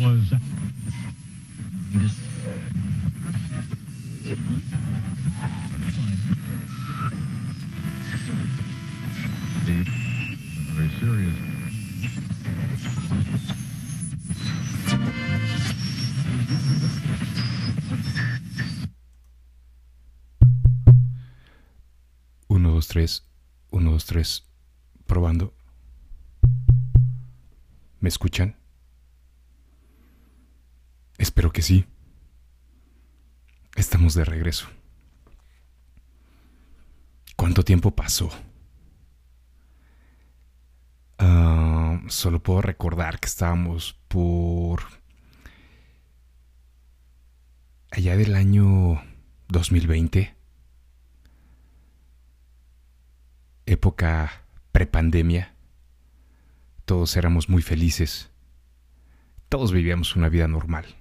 was. Serious. Uno, dos, tres. Uno, dos, tres. Probando. ¿Me escuchan? Espero que sí. Estamos de regreso. ¿Cuánto tiempo pasó? Ah, solo puedo recordar que estábamos por... allá del año 2020. Época prepandemia. Todos éramos muy felices. Todos vivíamos una vida normal.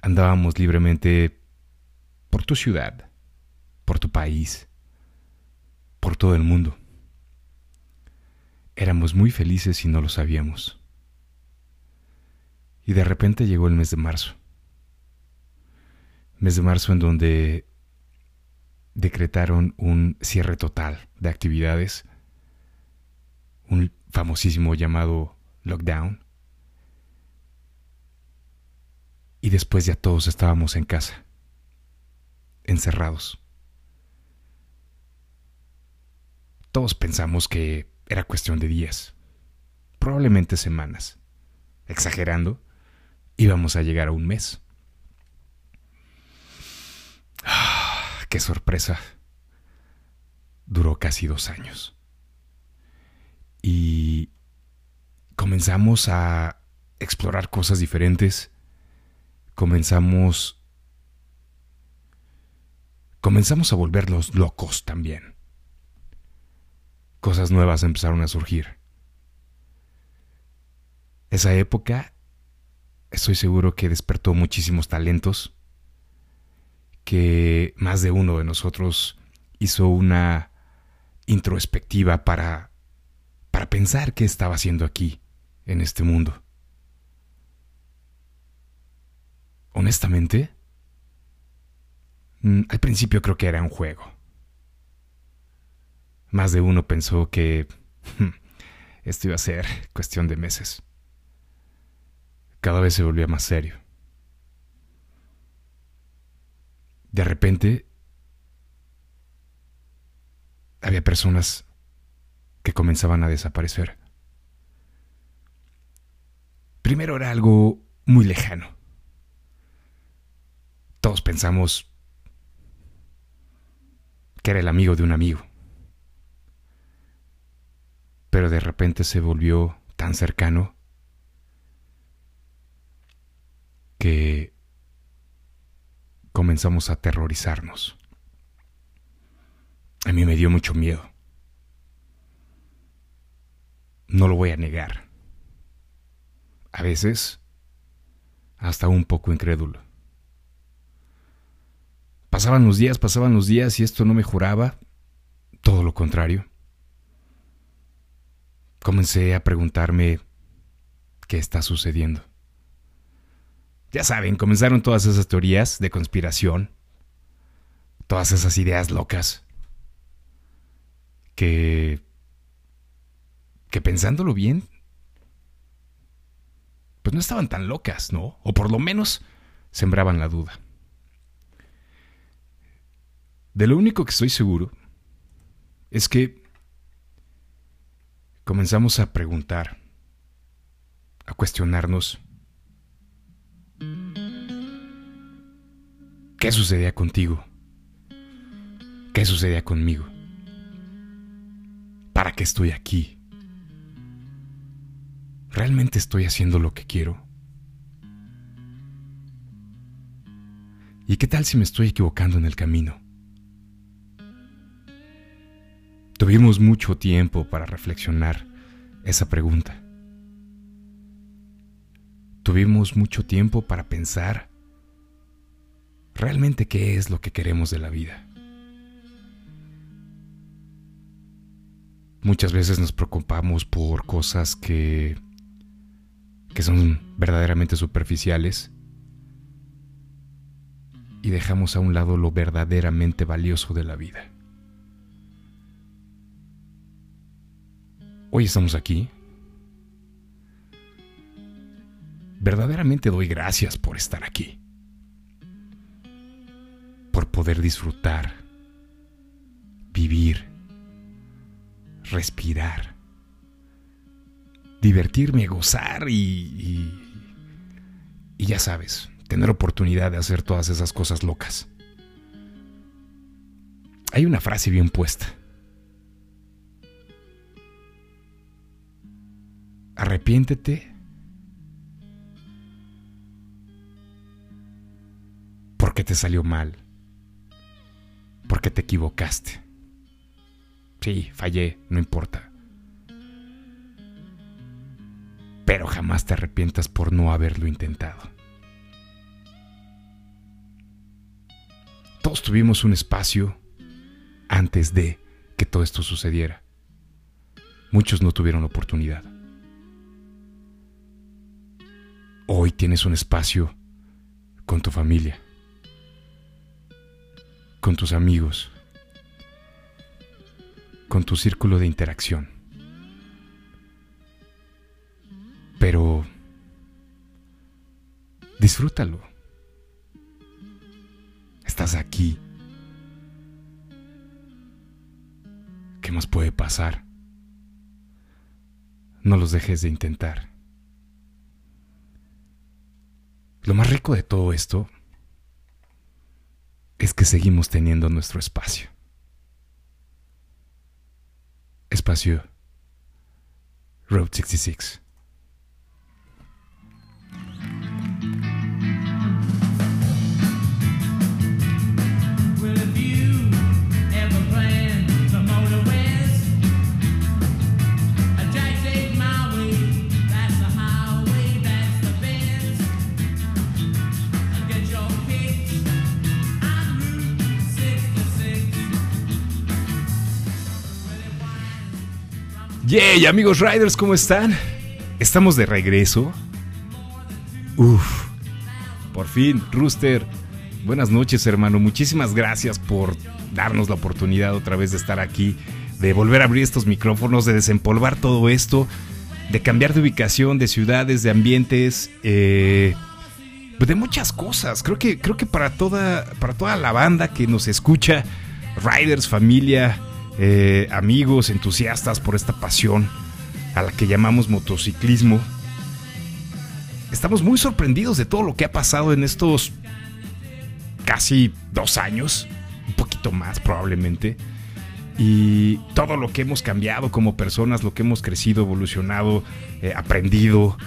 Andábamos libremente por tu ciudad, por tu país, por todo el mundo. Éramos muy felices y no lo sabíamos. Y de repente llegó el mes de marzo. Mes de marzo en donde decretaron un cierre total de actividades, un famosísimo llamado lockdown. Y después ya todos estábamos en casa, encerrados. Todos pensamos que era cuestión de días, probablemente semanas. Exagerando, íbamos a llegar a un mes. Ah, ¡Qué sorpresa! Duró casi dos años. Y comenzamos a explorar cosas diferentes. Comenzamos... Comenzamos a volvernos locos también. Cosas nuevas empezaron a surgir. Esa época, estoy seguro que despertó muchísimos talentos que más de uno de nosotros hizo una introspectiva para, para pensar qué estaba haciendo aquí, en este mundo. Honestamente, mm, al principio creo que era un juego. Más de uno pensó que hmm, esto iba a ser cuestión de meses. Cada vez se volvía más serio. de repente había personas que comenzaban a desaparecer. Primero era algo muy lejano. Todos pensamos que era el amigo de un amigo. Pero de repente se volvió tan cercano que comenzamos a aterrorizarnos. A mí me dio mucho miedo. No lo voy a negar. A veces, hasta un poco incrédulo. Pasaban los días, pasaban los días y esto no mejoraba. Todo lo contrario. Comencé a preguntarme qué está sucediendo. Ya saben, comenzaron todas esas teorías de conspiración, todas esas ideas locas, que, que pensándolo bien, pues no estaban tan locas, ¿no? O por lo menos sembraban la duda. De lo único que estoy seguro es que comenzamos a preguntar, a cuestionarnos, ¿Qué sucedía contigo? ¿Qué sucedía conmigo? ¿Para qué estoy aquí? ¿Realmente estoy haciendo lo que quiero? ¿Y qué tal si me estoy equivocando en el camino? Tuvimos mucho tiempo para reflexionar esa pregunta. Tuvimos mucho tiempo para pensar realmente qué es lo que queremos de la vida. Muchas veces nos preocupamos por cosas que que son verdaderamente superficiales y dejamos a un lado lo verdaderamente valioso de la vida. Hoy estamos aquí. Verdaderamente doy gracias por estar aquí. Por poder disfrutar, vivir, respirar, divertirme, gozar y, y, y ya sabes, tener oportunidad de hacer todas esas cosas locas. Hay una frase bien puesta. Arrepiéntete porque te salió mal, porque te equivocaste. Sí, fallé, no importa. Pero jamás te arrepientas por no haberlo intentado. Todos tuvimos un espacio antes de que todo esto sucediera. Muchos no tuvieron oportunidad. Hoy tienes un espacio con tu familia, con tus amigos, con tu círculo de interacción. Pero disfrútalo. Estás aquí. ¿Qué más puede pasar? No los dejes de intentar. Lo más rico de todo esto es que seguimos teniendo nuestro espacio. Espacio Road 66. Yay, amigos Riders, ¿cómo están? Estamos de regreso. Uf, por fin, Rooster. Buenas noches, hermano. Muchísimas gracias por darnos la oportunidad otra vez de estar aquí, de volver a abrir estos micrófonos, de desempolvar todo esto, de cambiar de ubicación, de ciudades, de ambientes, eh, de muchas cosas. Creo que, creo que para toda, para toda la banda que nos escucha, Riders, familia, eh, amigos, entusiastas por esta pasión a la que llamamos motociclismo. Estamos muy sorprendidos de todo lo que ha pasado en estos casi dos años, un poquito más probablemente, y todo lo que hemos cambiado como personas, lo que hemos crecido, evolucionado, eh, aprendido,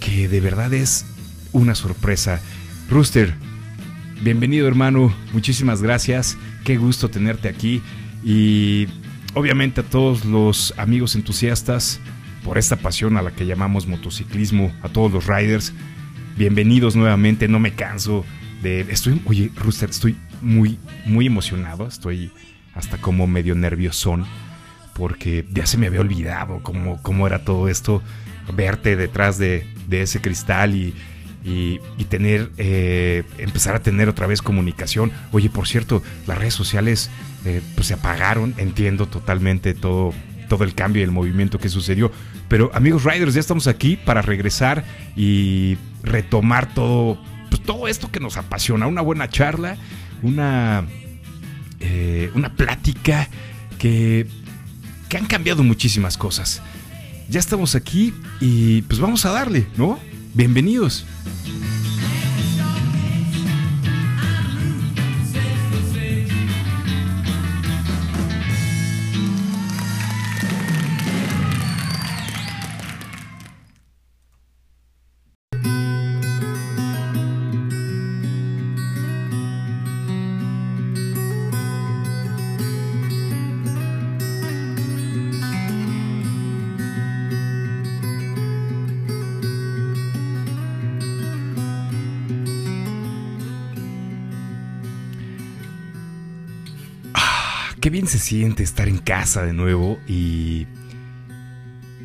que de verdad es una sorpresa. Rooster, bienvenido hermano, muchísimas gracias, qué gusto tenerte aquí y obviamente a todos los amigos entusiastas por esta pasión a la que llamamos motociclismo, a todos los riders, bienvenidos nuevamente, no me canso de... Estoy, oye, Rooster, estoy muy, muy emocionado, estoy hasta como medio nerviosón, porque ya se me había olvidado cómo, cómo era todo esto, verte detrás de, de ese cristal y, y, y tener, eh, empezar a tener otra vez comunicación. Oye, por cierto, las redes sociales eh, pues se apagaron, entiendo totalmente todo, todo el cambio y el movimiento que sucedió. Pero amigos Riders, ya estamos aquí para regresar y retomar todo, pues, todo esto que nos apasiona. Una buena charla, una, eh, una plática que, que han cambiado muchísimas cosas. Ya estamos aquí y pues vamos a darle, ¿no? Bienvenidos. Casa de nuevo y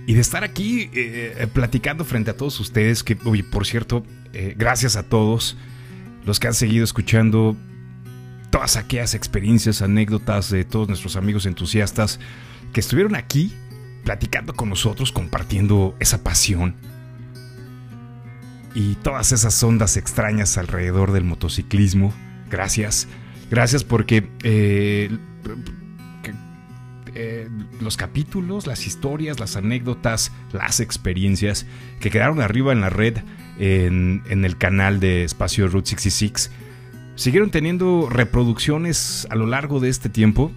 y de estar aquí eh, platicando frente a todos ustedes. Que, oye, por cierto, eh, gracias a todos los que han seguido escuchando todas aquellas experiencias, anécdotas de todos nuestros amigos entusiastas que estuvieron aquí platicando con nosotros, compartiendo esa pasión y todas esas ondas extrañas alrededor del motociclismo. Gracias, gracias porque eh, que- eh, los capítulos, las historias, las anécdotas, las experiencias que quedaron arriba en la red en, el canal de Espacio Route 66 siguieron teniendo reproducciones a lo largo de este tiempo.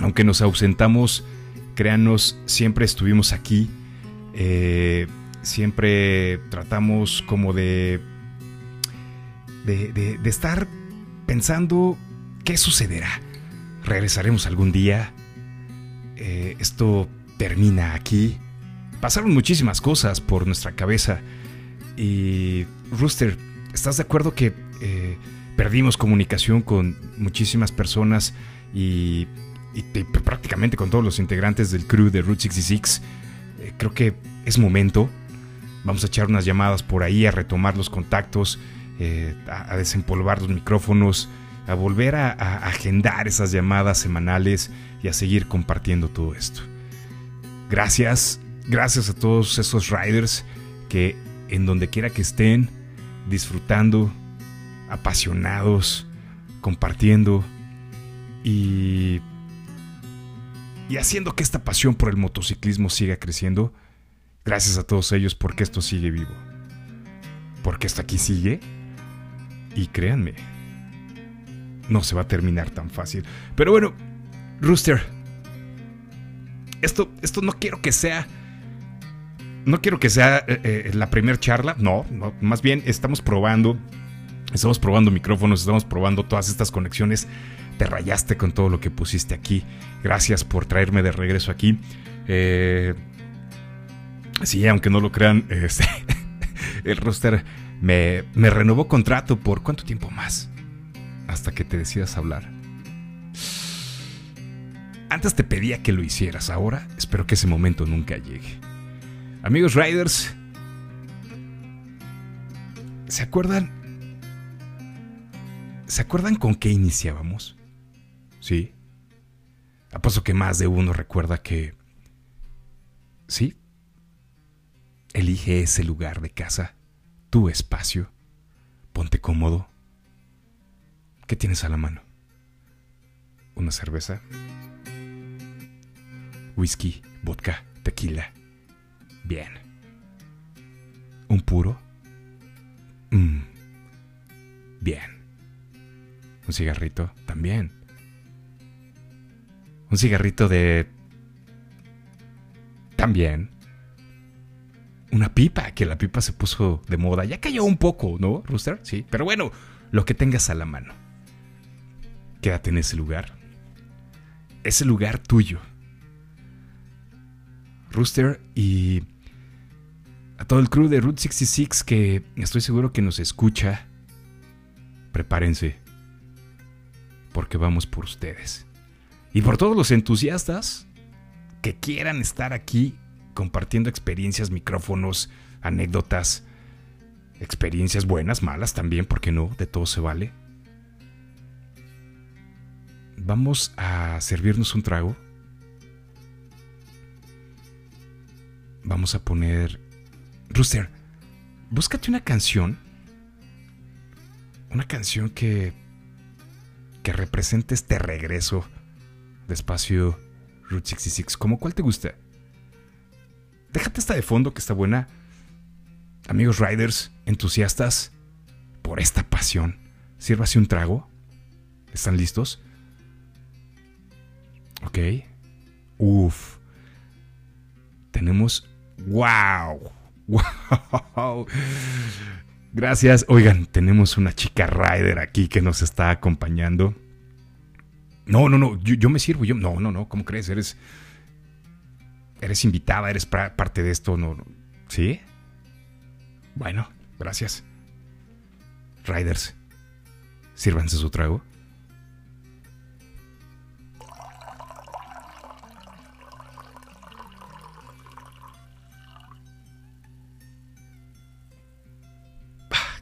Aunque nos ausentamos, créanos, siempre estuvimos aquí. Eh, siempre tratamos como de, de- de estar pensando qué sucederá. ¿Regresaremos algún día? Eh, esto termina aquí. Pasaron muchísimas cosas por nuestra cabeza. Y Rooster, ¿estás de acuerdo que eh, perdimos comunicación con muchísimas personas y, y te- prácticamente con todos los integrantes del crew de Route 66? Eh, creo que es momento. Vamos a echar unas llamadas por ahí, a retomar los contactos, a desempolvar los micrófonos, a volver a, agendar esas llamadas semanales y a seguir compartiendo todo esto. Gracias, gracias a todos esos riders que en donde quiera que estén, disfrutando, apasionados, compartiendo y, y haciendo que esta pasión por el motociclismo siga creciendo. Gracias a todos ellos porque esto sigue vivo. Porque esto aquí sigue. Y créanme, no se va a terminar tan fácil. Pero bueno, Rooster, esto, esto no quiero que sea no quiero que sea eh, eh, la primera charla, no, no, más bien estamos probando, estamos probando micrófonos, estamos probando todas estas conexiones. Te rayaste con todo lo que pusiste aquí. Gracias por traerme de regreso aquí. Eh, sí, aunque no lo crean, este, el roster me, me renovó contrato por cuánto tiempo más hasta que te decidas hablar. Antes te pedía que lo hicieras, ahora espero que ese momento nunca llegue. Amigos Riders, ¿se acuerdan? ¿Se acuerdan con qué iniciábamos? Sí. Apuesto que más de uno recuerda que... Sí. Elige ese lugar de casa, tu espacio. Ponte cómodo. ¿Qué tienes a la mano? ¿Una cerveza? Whisky, vodka, tequila. Bien. ¿Un puro? Mm. Bien. ¿Un cigarrito? También. ¿Un cigarrito de... También. Una pipa, que la pipa se puso de moda. Ya cayó un poco, ¿no, Rooster? Sí. Pero bueno, lo que tengas a la mano. Quédate en ese lugar. Ese lugar tuyo. Rooster y a todo el crew de Route 66 que estoy seguro que nos escucha. Prepárense. Porque vamos por ustedes. Y por todos los entusiastas que quieran estar aquí compartiendo experiencias, micrófonos, anécdotas, experiencias buenas, malas también, porque no, de todo se vale. Vamos a servirnos un trago. Vamos a poner... Rooster, búscate una canción. Una canción que... que represente este regreso de espacio Route 66. ¿Cómo cuál te gusta? Déjate esta de fondo que está buena. Amigos riders, entusiastas, por esta pasión, sírvase un trago. ¿Están listos? Ok. Uf. Tenemos... ¡Wow! ¡Wow! Gracias. Oigan, tenemos una chica rider aquí que nos está acompañando. No, no, no, yo, me sirvo. Yo, no, no, no, ¿cómo crees? Eres... Eres invitada, eres parte de esto, ¿no? no. ¿Sí? Bueno, gracias. Riders, sírvanse su trago.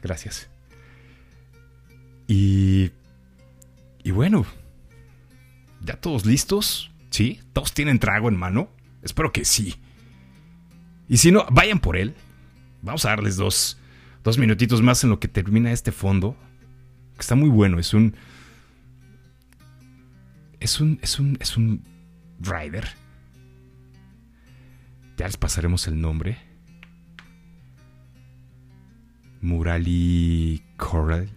Gracias. Y, y bueno, ¿ya todos listos? ¿Sí? ¿Todos tienen trago en mano? Espero que sí. Y si no, vayan por él. Vamos a darles dos, dos minutitos más en lo que termina este fondo. Que está muy bueno. Es un. Es un. Es un. Es un. Rider. Ya les pasaremos el nombre. Murali Coral.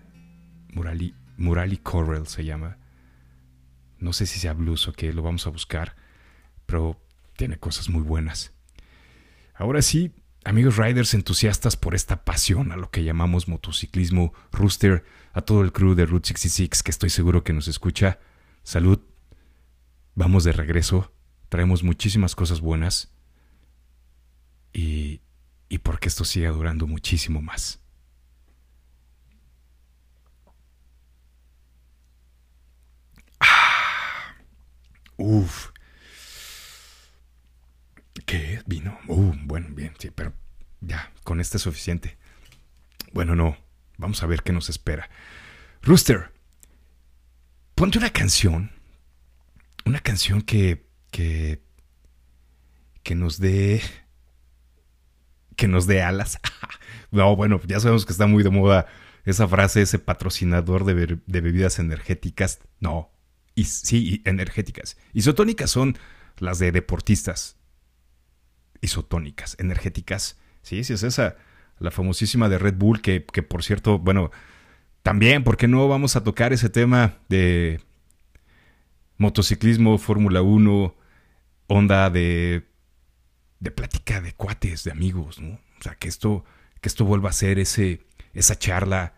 Murali, Murali Coral se llama. No sé si sea blues o qué, lo vamos a buscar. Pero tiene cosas muy buenas. Ahora sí, amigos riders entusiastas por esta pasión a lo que llamamos motociclismo, Rooster, a todo el crew de Route 66 que estoy seguro que nos escucha. Salud. Vamos de regreso. Traemos muchísimas cosas buenas. Y, y porque esto siga durando muchísimo más. Uf. ¿Qué? ¿Vino? Uh, bueno, bien, sí, pero ya, con este es suficiente. Bueno, no. Vamos a ver qué nos espera. Rooster, ponte una canción. Una canción que. que. que nos dé. que nos dé alas. no, bueno, ya sabemos que está muy de moda esa frase, ese patrocinador de, de bebidas energéticas. No. Y, sí, energéticas. Isotónicas son las de deportistas isotónicas, energéticas. Sí, sí, es esa, la famosísima de Red Bull, que, que por cierto, bueno, también, ¿por qué no vamos a tocar ese tema de motociclismo, Fórmula 1, onda de, de plática de cuates, de amigos, ¿no? O sea, que esto, que esto vuelva a ser ese, esa charla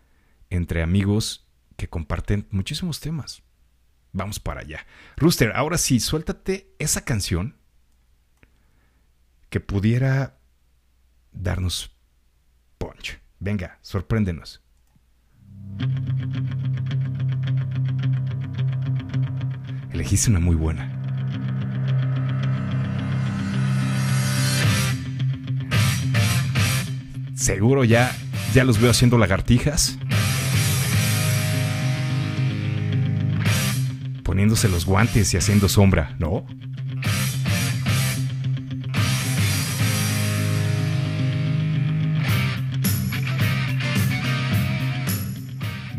entre amigos que comparten muchísimos temas. Vamos para allá. Rooster, ahora sí, suéltate esa canción que pudiera darnos punch. Venga, sorpréndenos. Elegiste una muy buena. Seguro ya, ya los veo haciendo lagartijas. Poniéndose los guantes y haciendo sombra, ¿no?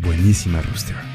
Buenísima, Rooster.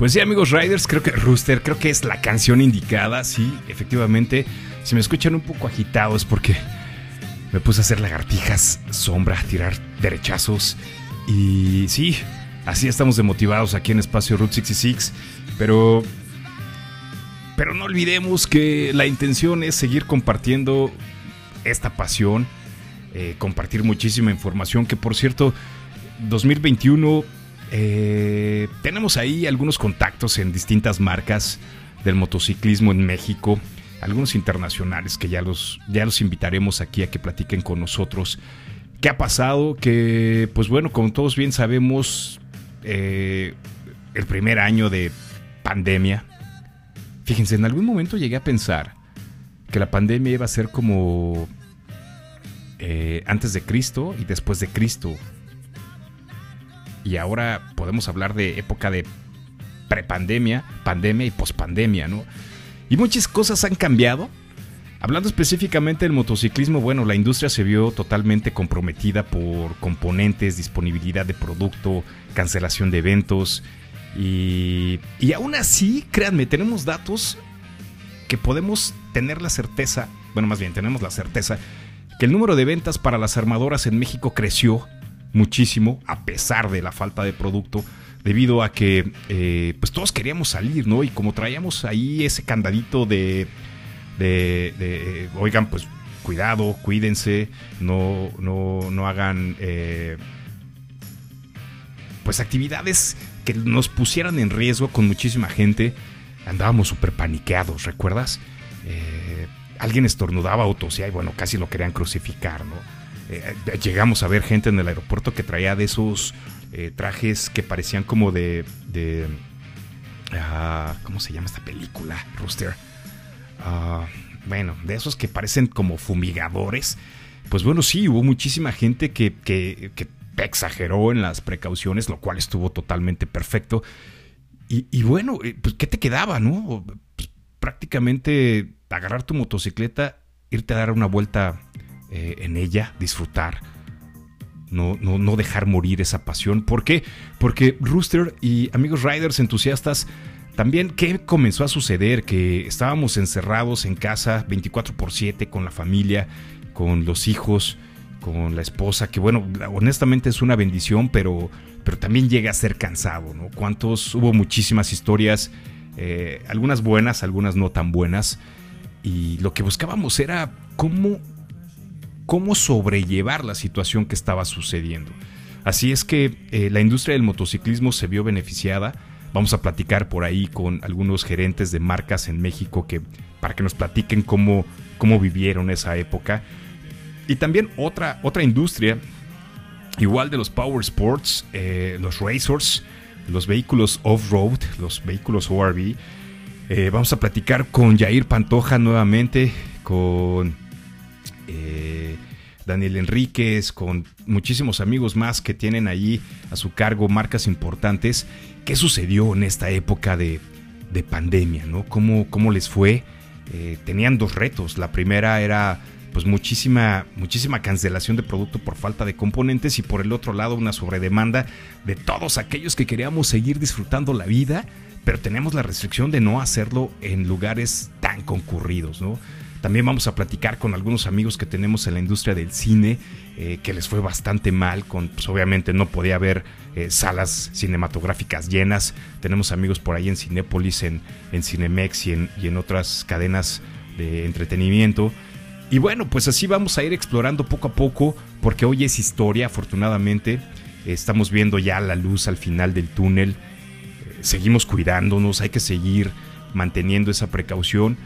Pues sí, amigos Riders, creo que Rooster, creo que es la canción indicada, sí, efectivamente. Si me escuchan un poco agitados porque me puse a hacer lagartijas, sombra, tirar derechazos. Y sí, así estamos demotivados aquí en Espacio Route 66. Pero. Pero no olvidemos que la intención es seguir compartiendo esta pasión, eh, compartir muchísima información. Que por cierto, 2021 eh, tenemos ahí algunos contactos en distintas marcas del motociclismo en México, algunos internacionales que ya los, ya los invitaremos aquí a que platiquen con nosotros. ¿Qué ha pasado? Que, pues bueno, como todos bien sabemos, eh, el primer año de pandemia. Fíjense, en algún momento llegué a pensar que la pandemia iba a ser como eh, antes de Cristo y después de Cristo. Y ahora podemos hablar de época de prepandemia, pandemia y pospandemia, ¿no? Y muchas cosas han cambiado. Hablando específicamente del motociclismo, bueno, la industria se vio totalmente comprometida por componentes, disponibilidad de producto, cancelación de eventos. Y, y aún así, créanme, tenemos datos que podemos tener la certeza, bueno, más bien tenemos la certeza, que el número de ventas para las armadoras en México creció muchísimo a pesar de la falta de producto debido a que eh, pues todos queríamos salir, ¿no? Y como traíamos ahí ese candadito de, de, de, oigan, pues cuidado, cuídense, no, no, no hagan eh, pues actividades que nos pusieran en riesgo con muchísima gente. Andábamos súper paniqueados, ¿recuerdas? Eh, alguien estornudaba o tosía y bueno, casi lo querían crucificar, ¿no? Eh, llegamos a ver gente en el aeropuerto que traía de esos eh, trajes que parecían como de... ah, ¿Cómo se llama esta película? Rooster. Ah, bueno, de esos que parecen como fumigadores. Pues bueno, sí, hubo muchísima gente que, que, exageró en las precauciones, lo cual estuvo totalmente perfecto. Y, y bueno, eh, pues ¿qué te quedaba, no? Pues, prácticamente agarrar tu motocicleta, irte a dar una vuelta eh, en ella, disfrutar. No, no, no, dejar morir esa pasión. ¿Por qué? Porque Rooster y amigos riders entusiastas, también, ¿qué comenzó a suceder? Que estábamos encerrados en casa 24 por 7 con la familia, con los hijos, con la esposa, que bueno, honestamente es una bendición, pero, pero también llega a ser cansado, ¿no? ¿Cuántos? Hubo muchísimas historias, eh, algunas buenas, algunas no tan buenas, y lo que buscábamos era cómo cómo sobrellevar la situación que estaba sucediendo. Así es que eh, la industria del motociclismo se vio beneficiada. Vamos a platicar por ahí con algunos gerentes de marcas en México que, para que nos platiquen cómo, cómo vivieron esa época. Y también otra, otra industria, igual de los power sports, eh, los racers, los vehículos off-road, los vehículos ORV. Eh, vamos a platicar con Jair Pantoja nuevamente, con eh, Daniel Enríquez, con muchísimos amigos más que tienen allí a su cargo marcas importantes. ¿Qué sucedió en esta época de, de pandemia? ¿no? ¿Cómo, ¿Cómo, les fue? Eh, tenían dos retos. La primera era pues muchísima, muchísima cancelación de producto por falta de componentes y por el otro lado una sobredemanda de todos aquellos que queríamos seguir disfrutando la vida, pero tenemos la restricción de no hacerlo en lugares tan concurridos, ¿no? También vamos a platicar con algunos amigos que tenemos en la industria del cine, eh, que les fue bastante mal, con, pues obviamente no podía haber eh, salas cinematográficas llenas. Tenemos amigos por ahí en Cinépolis, en, en Cinemex y en, y en otras cadenas de entretenimiento. Y bueno, pues así vamos a ir explorando poco a poco, porque hoy es historia, afortunadamente. Estamos viendo ya la luz al final del túnel. Eh, seguimos cuidándonos, hay que seguir manteniendo esa precaución.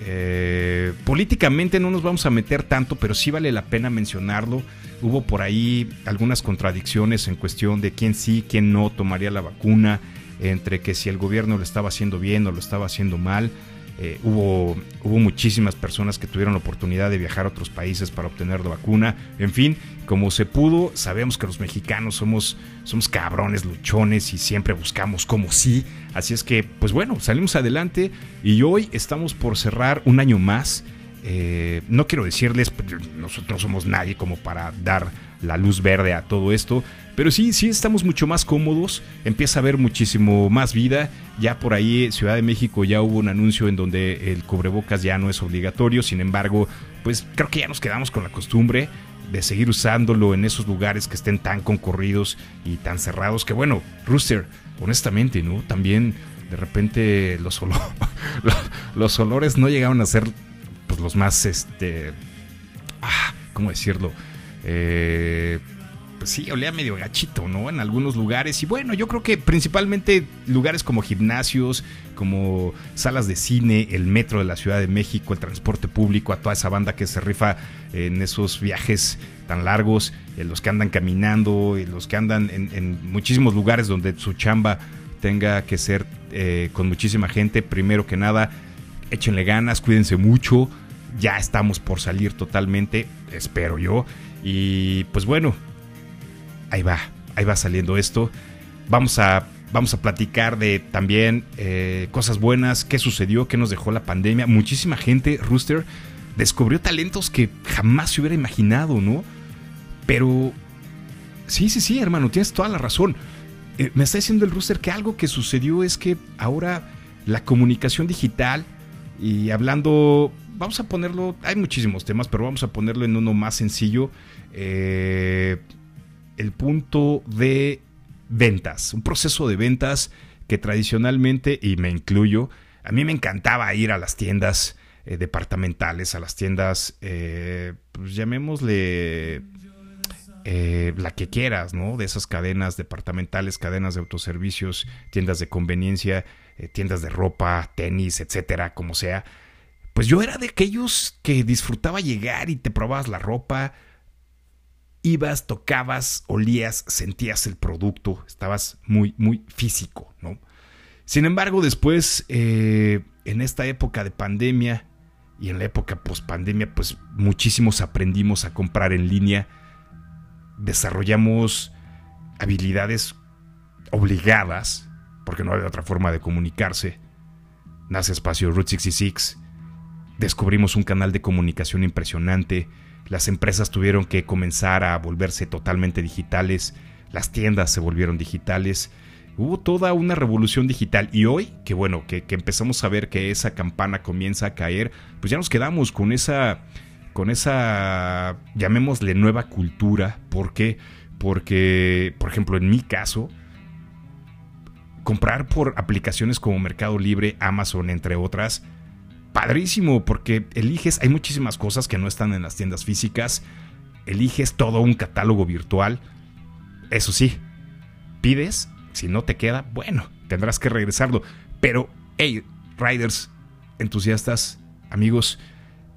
Eh, políticamente no nos vamos a meter tanto, pero sí vale la pena mencionarlo. Hubo por ahí algunas contradicciones en cuestión de quién sí, quién no tomaría la vacuna, entre que si el gobierno lo estaba haciendo bien o lo estaba haciendo mal. Eh, hubo, hubo muchísimas personas que tuvieron la oportunidad de viajar a otros países para obtener la vacuna. En fin, como se pudo, sabemos que los mexicanos somos, somos cabrones, luchones y siempre buscamos como sí. Así es que, pues bueno, salimos adelante y hoy estamos por cerrar un año más. Eh, no quiero decirles, nosotros no somos nadie como para dar la luz verde a todo esto, pero sí, sí estamos mucho más cómodos, empieza a haber muchísimo más vida, ya por ahí Ciudad de México ya hubo un anuncio en donde el cubrebocas ya no es obligatorio, sin embargo, pues creo que ya nos quedamos con la costumbre de seguir usándolo en esos lugares que estén tan concurridos y tan cerrados, que bueno, Rooster, honestamente, ¿no? También de repente los, olo los olores no llegaron a ser pues, los más, este, ah, ¿cómo decirlo? Eh, pues sí, olía medio gachito, ¿no? En algunos lugares. Y bueno, yo creo que principalmente lugares como gimnasios, como salas de cine, el metro de la Ciudad de México, el transporte público, a toda esa banda que se rifa en esos viajes tan largos, los que andan caminando, los que andan en, en muchísimos lugares donde su chamba tenga que ser eh, con muchísima gente. Primero que nada, échenle ganas, cuídense mucho. Ya estamos por salir totalmente, espero yo. Y pues bueno, ahí va, ahí va saliendo esto. Vamos a, vamos a platicar de también eh, cosas buenas, qué sucedió, qué nos dejó la pandemia. Muchísima gente, Rooster, descubrió talentos que jamás se hubiera imaginado, ¿no? Pero sí, sí, sí, hermano, tienes toda la razón. Eh, me está diciendo el Rooster que algo que sucedió es que ahora la comunicación digital y hablando, vamos a ponerlo, hay muchísimos temas, pero vamos a ponerlo en uno más sencillo. eh, el punto de ventas, un proceso de ventas que tradicionalmente, y me incluyo, a mí me encantaba ir a las tiendas eh, departamentales, a las tiendas, eh, pues llamémosle eh, la que quieras, ¿no? De esas cadenas departamentales, cadenas de autoservicios, tiendas de conveniencia, eh, tiendas de ropa, tenis, etcétera, como sea. Pues yo era de aquellos que disfrutaba llegar y te probabas la ropa, ibas, tocabas, olías, sentías el producto, estabas muy, muy físico, ¿no? Sin embargo, después, eh, en esta época de pandemia y en la época post-pandemia, pues muchísimos aprendimos a comprar en línea, desarrollamos habilidades obligadas, porque no había otra forma de comunicarse. Nace Espacio Route 66, descubrimos un canal de comunicación impresionante, las empresas tuvieron que comenzar a volverse totalmente digitales, las tiendas se volvieron digitales, hubo toda una revolución digital y hoy, que bueno, que, empezamos a ver que esa campana comienza a caer, pues ya nos quedamos con esa, con esa, llamémosle nueva cultura, ¿por qué? Porque, por ejemplo, en mi caso, comprar por aplicaciones como Mercado Libre, Amazon, entre otras, padrísimo, porque eliges, hay muchísimas cosas que no están en las tiendas físicas, eliges todo un catálogo virtual, eso sí, pides, si no te queda, bueno, tendrás que regresarlo, pero, hey, riders, entusiastas, amigos,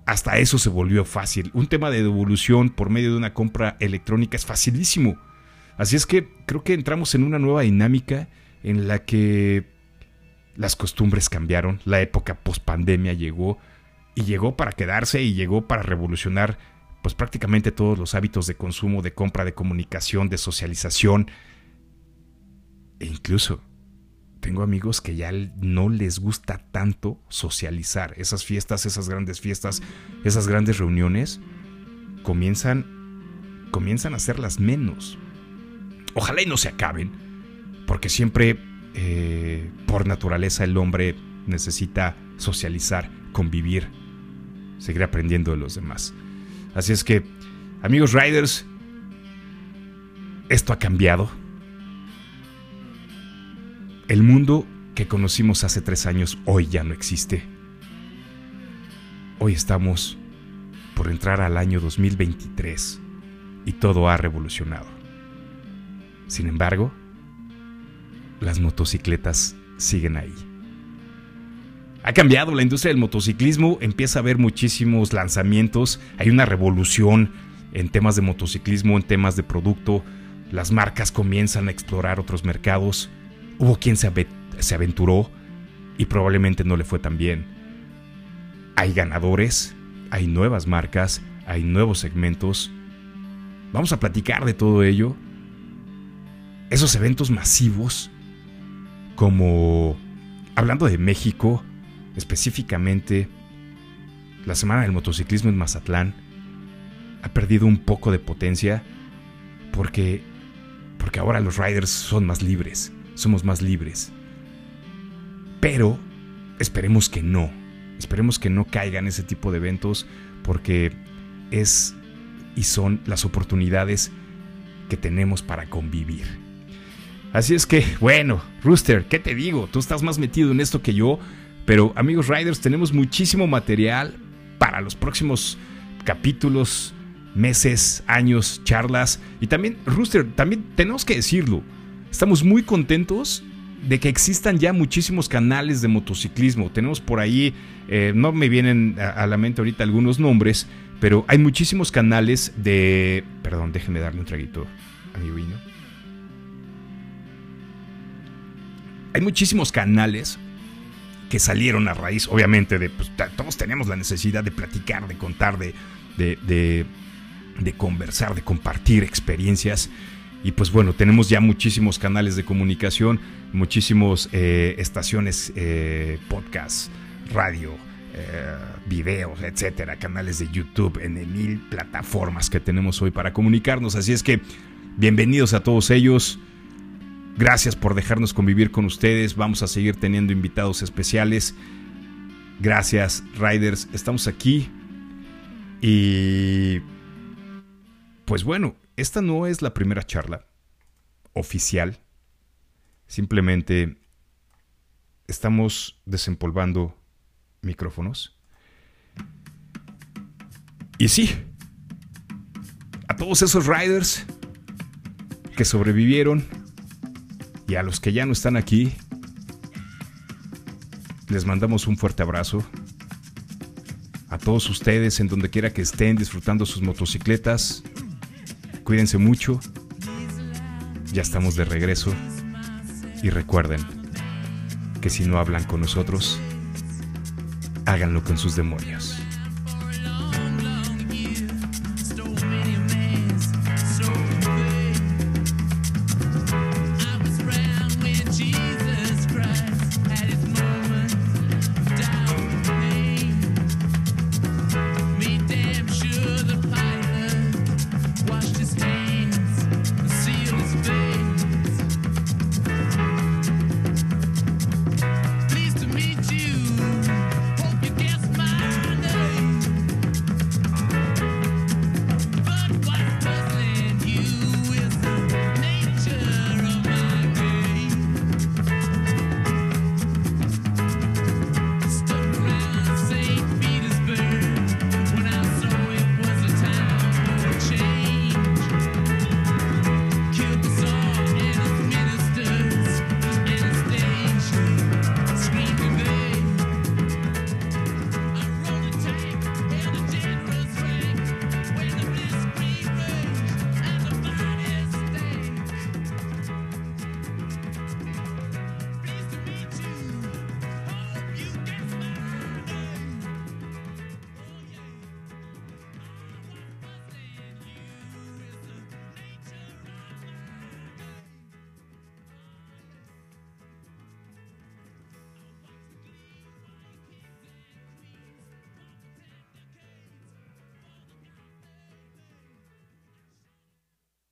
hasta eso se volvió fácil. Un tema de devolución por medio de una compra electrónica es facilísimo. Así es que creo que entramos en una nueva dinámica en la que las costumbres cambiaron, la época post pandemia llegó y llegó para quedarse y llegó para revolucionar pues prácticamente todos los hábitos de consumo, de compra, de comunicación, de socialización. E incluso tengo amigos que ya no les gusta tanto socializar. Esas fiestas, esas grandes fiestas, esas grandes reuniones comienzan comienzan a hacerlas menos. Ojalá y no se acaben, porque siempre eh, por naturaleza el hombre necesita socializar, convivir, seguir aprendiendo de los demás. Así es que, amigos riders, esto ha cambiado. El mundo que conocimos hace tres años hoy ya no existe. Hoy estamos por entrar al año 2023 y todo ha revolucionado. Sin embargo, las motocicletas siguen ahí. Ha cambiado la industria del motociclismo, empieza a haber muchísimos lanzamientos, hay una revolución en temas de motociclismo, en temas de producto, las marcas comienzan a explorar otros mercados, hubo quien se, se aventuró y probablemente no le fue tan bien. Hay ganadores, hay nuevas marcas, hay nuevos segmentos. Vamos a platicar de todo ello. Esos eventos masivos, como hablando de México, específicamente la Semana del Motociclismo en Mazatlán, ha perdido un poco de potencia porque, porque ahora los riders son más libres, somos más libres. Pero esperemos que no, esperemos que no caigan ese tipo de eventos porque es y son las oportunidades que tenemos para convivir. Así es que, bueno, Rooster, ¿qué te digo? Tú estás más metido en esto que yo, pero amigos Riders, tenemos muchísimo material para los próximos capítulos, meses, años, charlas. Y también, Rooster, también tenemos que decirlo, estamos muy contentos de que existan ya muchísimos canales de motociclismo. Tenemos por ahí, eh, no me vienen a, la mente ahorita algunos nombres, pero hay muchísimos canales de... Perdón, déjenme darle un traguito a mi vino. Hay muchísimos canales que salieron a raíz, obviamente, de... Pues, todos teníamos la necesidad de platicar, de contar, de, de, conversar, de compartir experiencias. Y pues bueno, tenemos ya muchísimos canales de comunicación, muchísimos eh, estaciones, eh, podcasts, radio, eh, videos, etcétera, canales de YouTube, en mil plataformas que tenemos hoy para comunicarnos. Así es que bienvenidos a todos ellos. Gracias por dejarnos convivir con ustedes. Vamos a seguir teniendo invitados especiales. Gracias, Riders. Estamos aquí. Y pues bueno, esta no es la primera charla oficial. Simplemente estamos desempolvando micrófonos. Y sí, a todos esos riders que sobrevivieron y a los que ya no están aquí, les mandamos un fuerte abrazo. A todos ustedes, en donde quiera que estén disfrutando sus motocicletas, cuídense mucho. Ya estamos de regreso. Y recuerden que si no hablan con nosotros, háganlo con sus demonios.